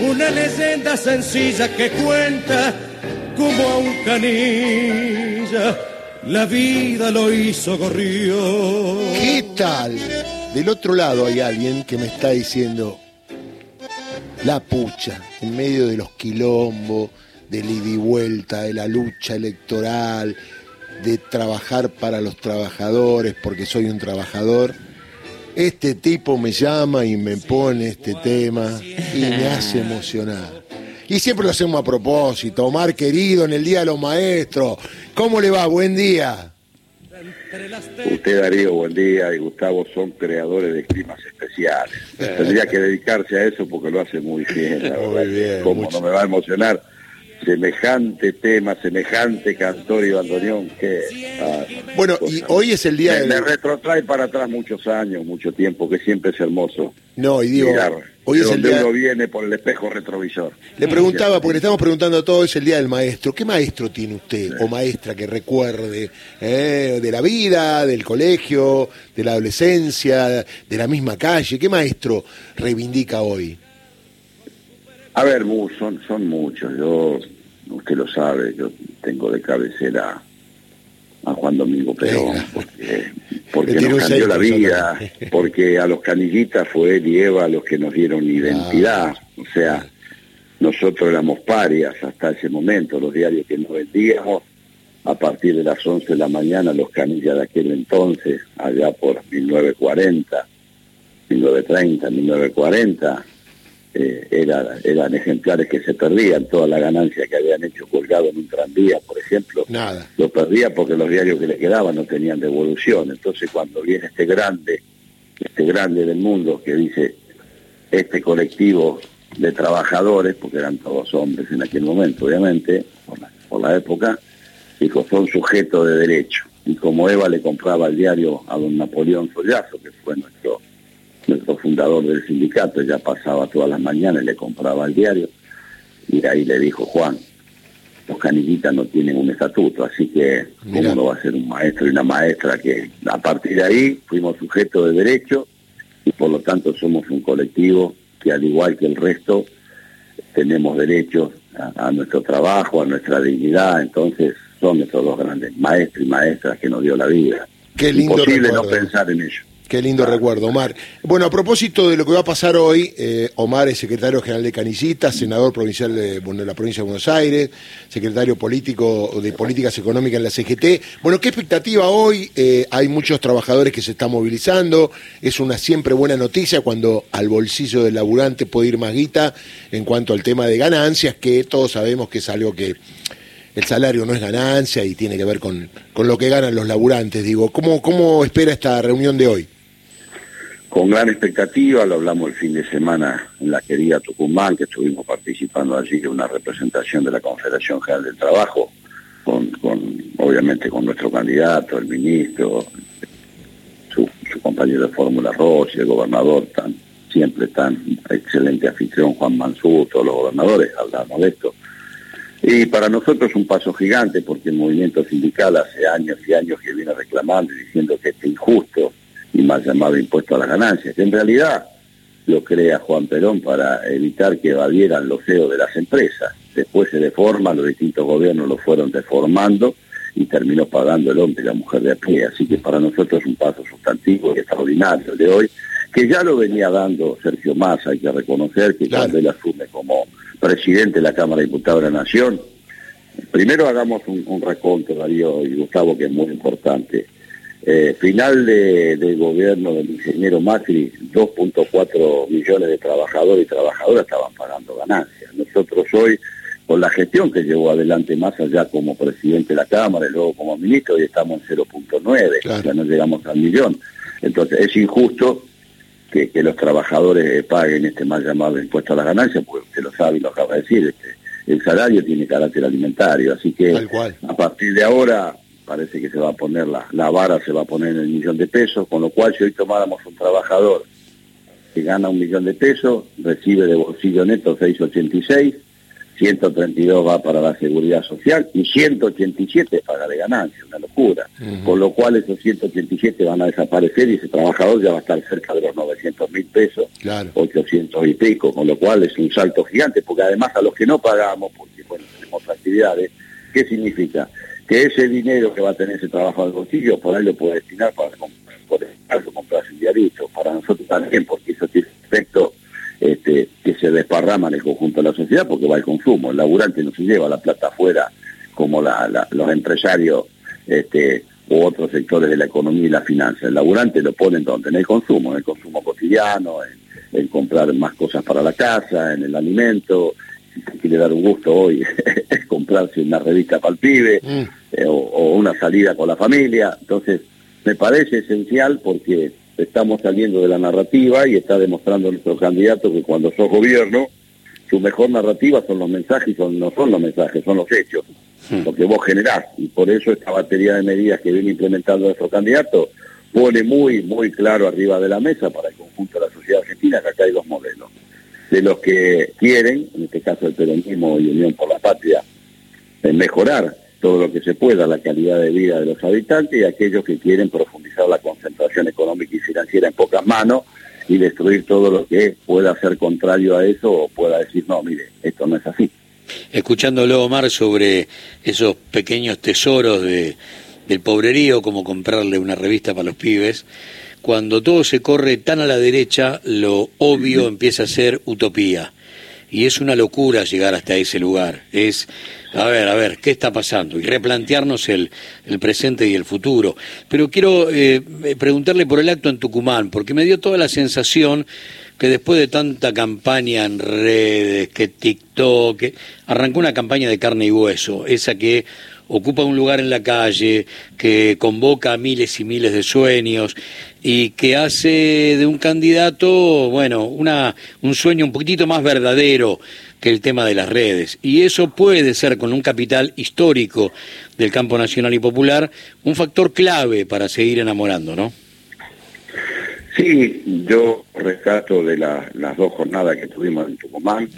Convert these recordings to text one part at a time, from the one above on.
una leyenda sencilla que cuenta como a un canilla la vida lo hizo gorrión. ¿Qué tal? Del otro lado hay alguien que me está diciendo la pucha, en medio de los quilombos, del ida y vuelta, de la lucha electoral, de trabajar para los trabajadores porque soy un trabajador. Este tipo me llama y me pone este tema y me hace emocionar. Y siempre lo hacemos a propósito. Omar, querido, en el Día de los Maestros. ¿Cómo le va? Buen día. Usted, Darío, buen día, y Gustavo son creadores de climas especiales. Tendría que dedicarse a eso porque lo hace muy bien, Muy bien Como no me va a emocionar semejante tema, semejante cantor y bandoneón que... Ah, bueno, y hoy es el día de... Me retrotrae para atrás muchos años, mucho tiempo, que siempre es hermoso. No, y digo... hoy es el día... uno viene por el espejo retrovisor. Le preguntaba, porque le estamos preguntando a todos, es el día del maestro. ¿Qué maestro tiene usted o maestra que recuerde eh, de la vida, del colegio, de la adolescencia, de la misma calle? ¿Qué maestro reivindica hoy? A ver, son, son muchos. Yo, usted lo sabe, yo tengo de cabecera a Juan Domingo Perón, porque, porque nos cambió la vida, porque a los canillitas fue él y Eva los que nos dieron identidad. O sea, nosotros éramos parias hasta ese momento, los diarios que nos vendíamos, a partir de las 11 de la mañana, los canillas de aquel entonces, allá por 1940, 1930, 1940, eh, eran ejemplares que se perdían, toda la ganancia que habían hecho colgado en un tranvía, por ejemplo, Nada. lo perdía porque los diarios que le quedaban no tenían devolución. Entonces cuando viene este grande, este grande del mundo que dice, este colectivo de trabajadores, porque eran todos hombres en aquel momento, obviamente, por la, por la época, dijo, son sujetos de derecho. Y como Eva le compraba el diario a don Napoleón Sollazo, que fue nuestro nuestro fundador del sindicato, ya pasaba todas las mañanas y le compraba el diario, y ahí le dijo Juan, los canillitas no tienen un estatuto, así que ¿cómo no va a ser un maestro y una maestra que a partir de ahí fuimos sujetos de derecho y por lo tanto somos un colectivo que al igual que el resto tenemos derecho a, nuestro trabajo, a nuestra dignidad, entonces son nuestros dos grandes maestros y maestras que nos dio la vida. Qué lindo Imposible no pensar en ello. Qué lindo recuerdo, Omar. Bueno, a propósito de lo que va a pasar hoy, eh, Omar es secretario general de Canillita, senador provincial de, la provincia de Buenos Aires, secretario político de políticas económicas en la CGT. Bueno, ¿qué expectativa hoy? Eh, hay muchos trabajadores que se están movilizando. Es una siempre buena noticia cuando al bolsillo del laburante puede ir más guita en cuanto al tema de ganancias, que todos sabemos que es algo que el salario no es ganancia y tiene que ver con, con lo que ganan los laburantes. Digo, ¿cómo, ¿cómo espera esta reunión de hoy? Con gran expectativa, lo hablamos el fin de semana en la querida Tucumán, que estuvimos participando allí de una representación de la Confederación General del Trabajo, con, obviamente con nuestro candidato, el ministro, su, compañero de Fórmula Rossi, el gobernador, tan, siempre tan excelente afición, Juan Mansur, todos los gobernadores, hablamos de esto. Y para nosotros es un paso gigante porque el movimiento sindical hace años y años que viene reclamando y diciendo que es injusto y mal llamado impuesto a las ganancias, que en realidad lo crea Juan Perón para evitar que evadieran los CEOs de las empresas. Después se deforma, los distintos gobiernos lo fueron deformando y terminó pagando el hombre y la mujer de a pie. Así que para nosotros es un paso sustantivo y extraordinario de hoy, que ya lo venía dando Sergio Massa, hay que reconocer que cuando él asume como presidente de la Cámara de Diputados de la Nación, primero hagamos un, un reconto, Darío y Gustavo, que es muy importante eh, final del gobierno del ingeniero Macri, 2.4 millones de trabajadores y trabajadoras estaban pagando ganancias. Nosotros hoy, con la gestión que llevó adelante más allá como presidente de la Cámara y luego como ministro, hoy estamos en 0.9, ya no llegamos al millón. Entonces es injusto que, los trabajadores paguen este mal llamado impuesto a las ganancias, porque usted lo sabe y lo acaba de decir, este, el salario tiene carácter alimentario, así que a partir de ahora parece que se va a poner la, la vara, se va a poner en el millón de pesos, con lo cual si hoy tomáramos un trabajador que gana un millón de pesos, recibe de bolsillo neto 686, 132 va para la seguridad social y 187 paga de ganancia, una locura. Con lo cual esos 187 van a desaparecer y ese trabajador ya va a estar cerca de los 900 mil pesos, 800 y pico, con lo cual es un salto gigante, porque además a los que no pagamos, porque bueno, tenemos actividades, ¿qué significa? Que ese dinero que va a tener ese trabajo al bolsillo, por ahí lo puede destinar para comprar, comprar diarito, para nosotros también, porque eso tiene efecto este, que se desparrama en el conjunto de la sociedad porque va al consumo. El laburante no se lleva la plata afuera como los empresarios este, u otros sectores de la economía y la finanza. El laburante lo pone donde? En el consumo, en el consumo cotidiano, en, comprar más cosas para la casa, en el alimento. Si quiere dar un gusto hoy, es comprarse una revista para el pibe mm. Eh, o una salida con la familia. Entonces, me parece esencial porque estamos saliendo de la narrativa y está demostrando nuestro candidato que cuando sos gobierno, su mejor narrativa son los mensajes, son, no son los mensajes, son los hechos, hmm. lo que vos generás. Y por eso esta batería de medidas que viene implementando nuestro candidato pone muy, muy claro arriba de la mesa para el conjunto de la sociedad argentina que acá hay dos modelos. De los que quieren, en este caso el peronismo y Unión por la Patria, mejorar todo lo que se pueda la calidad de vida de los habitantes y aquellos que quieren profundizar la concentración económica y financiera en pocas manos y destruir todo lo que pueda ser contrario a eso o pueda decir, no, mire, esto no es así. Escuchándolo, Omar, sobre esos pequeños tesoros de, del pobrerío, como comprarle una revista para los pibes, cuando todo se corre tan a la derecha, lo obvio empieza a ser utopía y es una locura llegar hasta ese lugar. Es, a ver, a ver, ¿qué está pasando? Y replantearnos el, el presente y el futuro. Pero quiero eh, preguntarle por el acto en Tucumán, porque me dio toda la sensación que después de tanta campaña en redes, que TikTok, arrancó una campaña de carne y hueso, esa que ocupa un lugar en la calle, que convoca miles y miles de sueños y que hace de un candidato, bueno, una, un sueño un poquitito más verdadero que el tema de las redes. Y eso puede ser, con un capital histórico del campo nacional y popular, un factor clave para seguir enamorando, ¿no? Sí, yo rescato de las dos jornadas que tuvimos en Tucumán,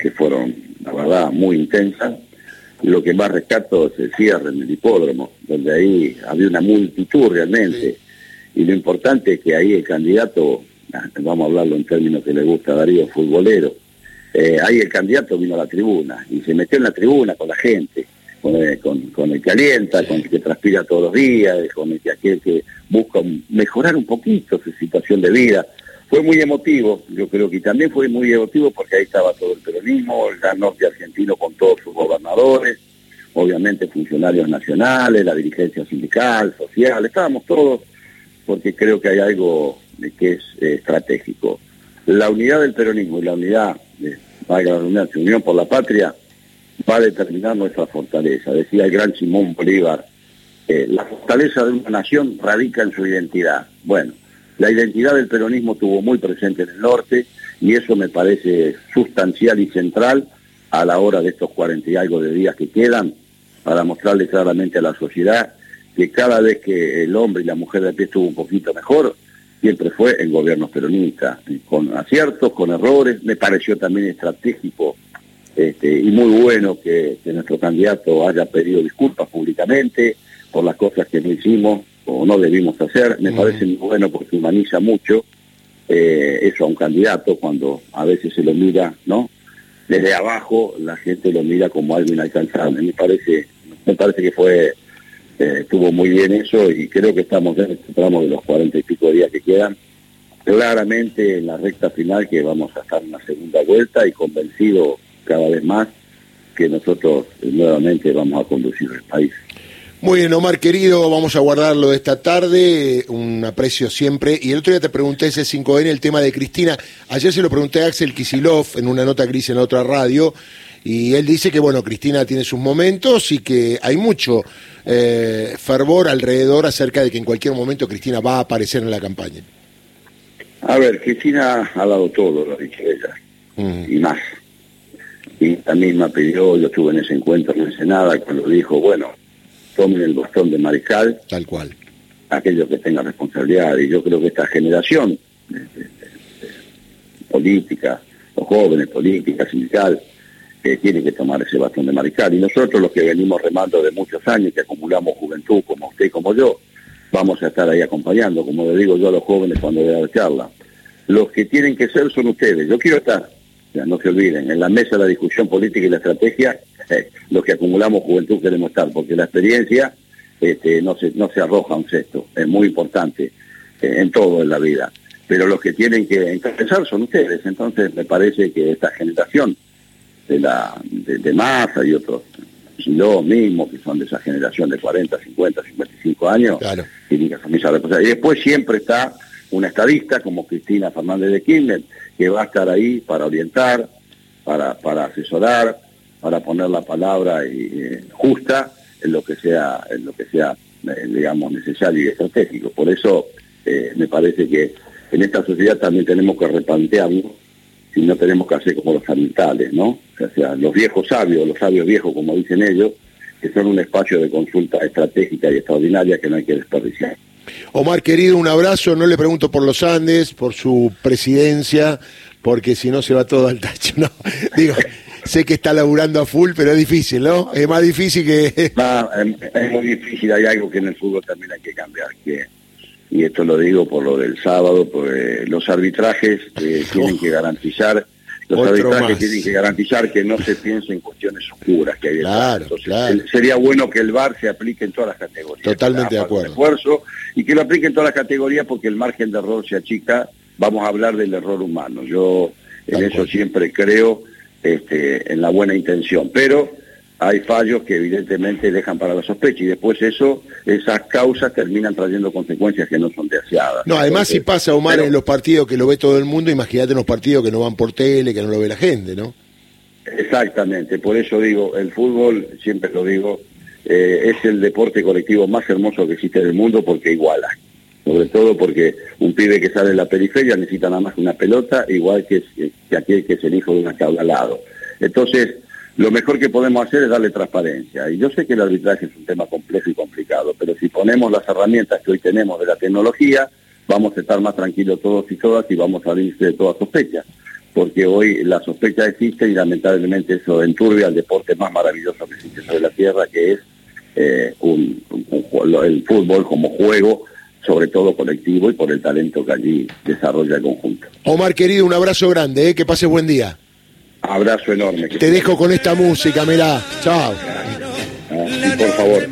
que fueron, la verdad, muy intensas, lo que más rescato es el cierre en el hipódromo, donde ahí había una multitud realmente. Y lo importante es que ahí el candidato, ah, vamos a hablarlo en términos que le gusta a Darío, futbolero, eh, ahí el candidato vino a la tribuna y se metió en la tribuna con la gente, con el, que alienta, con el que transpira todos los días, con el que aquel que busca mejorar un poquito su situación de vida fue muy emotivo, yo creo que también fue muy emotivo porque ahí estaba todo el peronismo, el gran norte argentino con todos sus gobernadores, obviamente funcionarios nacionales, la dirigencia sindical, social, estábamos todos porque creo que hay algo que es eh, estratégico. La unidad del peronismo y la unidad, de, la Unión por la Patria, va a determinar nuestra fortaleza. Decía el gran Simón Bolívar, eh, la fortaleza de una nación radica en su identidad. Bueno, la identidad del peronismo tuvo muy presente en el norte y eso me parece sustancial y central a la hora de estos cuarenta y algo de días que quedan para mostrarle claramente a la sociedad que cada vez que el hombre y la mujer de pie estuvo un poquito mejor, siempre fue en gobiernos peronistas, con aciertos, con errores, me pareció también estratégico este, y muy bueno que nuestro candidato haya pedido disculpas públicamente por las cosas que no hicimos o no debimos hacer. Me parece muy bueno porque humaniza mucho eh, eso a un candidato cuando a veces se lo mira, ¿no? Desde abajo la gente lo mira como algo inalcanzable. Me parece, me parece que fue, eh, estuvo muy bien eso y creo que estamos en este tramo de los cuarenta y pico días que quedan claramente en la recta final que vamos a estar en la segunda vuelta y convencido cada vez más que nosotros nuevamente vamos a conducir el país. Muy bien, Omar, querido, vamos a guardarlo esta tarde, un aprecio siempre. Y el otro día te pregunté ese 5N, el tema de Cristina. Ayer se lo pregunté a Axel Kisilov en una nota gris en otra radio, y él dice que, bueno, Cristina tiene sus momentos y que hay mucho eh, fervor alrededor acerca de que en cualquier momento Cristina va a aparecer en la campaña. A ver, Cristina ha dado todo, lo ha dicho ella, mm. y más. Y también me pidió, yo estuve en ese encuentro en Ensenada cuando dijo, bueno, tomen el bastón de mariscal. Tal cual. Aquellos que tengan responsabilidad. Y yo creo que esta generación política, los jóvenes, política, sindical, que tiene que tomar ese bastón de mariscal. Y nosotros los que venimos remando de muchos años, que acumulamos juventud como usted y como yo, vamos a estar ahí acompañando, como le digo yo a los jóvenes cuando voy a la charla. Los que tienen que ser son ustedes. Yo quiero estar, no se olviden, en la mesa de la discusión política y la estrategia, eh, los que acumulamos juventud queremos estar, porque la experiencia este, no, se, no se arroja un cesto, es muy importante eh, en todo en la vida. Pero los que tienen que encabezar son ustedes, entonces me parece que esta generación de la de, Massa y otros, yo mismo, que son de esa generación de 40, 50, 55 años, tienen que asumir esa responsabilidad. Y después siempre está una estadista como Cristina Fernández de Kirchner, que va a estar ahí para orientar, para, para asesorar, para poner la palabra eh, justa en lo que sea, en lo que sea eh, digamos, necesario y estratégico. Por eso eh, me parece que en esta sociedad también tenemos que replantearnos si no tenemos que hacer como los ambientales, ¿no? O sea, los viejos sabios, los sabios viejos, como dicen ellos, que son un espacio de consulta estratégica y extraordinaria que no hay que desperdiciar. Omar, querido, un abrazo. No le pregunto por los Andes, por su presidencia, porque si no se va todo al tacho. No, digo, sé que está laburando a full, pero es difícil, ¿no? Es más difícil que... es muy difícil, hay algo que en el fútbol también hay que cambiar, que y esto lo digo por lo del sábado, porque los arbitrajes eh, tienen que garantizar los arbitrajes tienen que garantizar que no se piense en cuestiones oscuras que hay claro, Entonces, sería bueno que el VAR se aplique en todas las categorías. Totalmente de acuerdo. Esfuerzo, y que lo aplique en todas las categorías porque el margen de error se achica. Vamos a hablar del error humano. Yo en eso siempre creo este, en la buena intención, pero hay fallos que evidentemente dejan para la sospecha y después eso, esas causas terminan trayendo consecuencias que no son deseadas. No, además si pasa, Omar, en los partidos que lo ve todo el mundo, imagínate en los partidos que no van por tele, que no lo ve la gente, ¿no? Exactamente, por eso digo, el fútbol, siempre lo digo, eh, es el deporte colectivo más hermoso que existe en el mundo porque iguala. Sobre todo porque un pibe que sale de la periferia necesita nada más una pelota, igual que, que aquel que es el hijo de una cabra al lado. Entonces, lo mejor que podemos hacer es darle transparencia. Y yo sé que el arbitraje es un tema complejo y complicado, pero si ponemos las herramientas que hoy tenemos de la tecnología, vamos a estar más tranquilos todos y todas y vamos a salirse de toda sospecha. Porque hoy la sospecha existe y lamentablemente eso enturbia el deporte más maravilloso que existe sobre la tierra, que es eh, el fútbol como juego sobre todo colectivo y por el talento que allí desarrolla el conjunto. Omar, querido, un abrazo grande, ¿eh? que pase buen día. Abrazo enorme. Te dejo con esta música, mirá. Chao. Ah, por favor.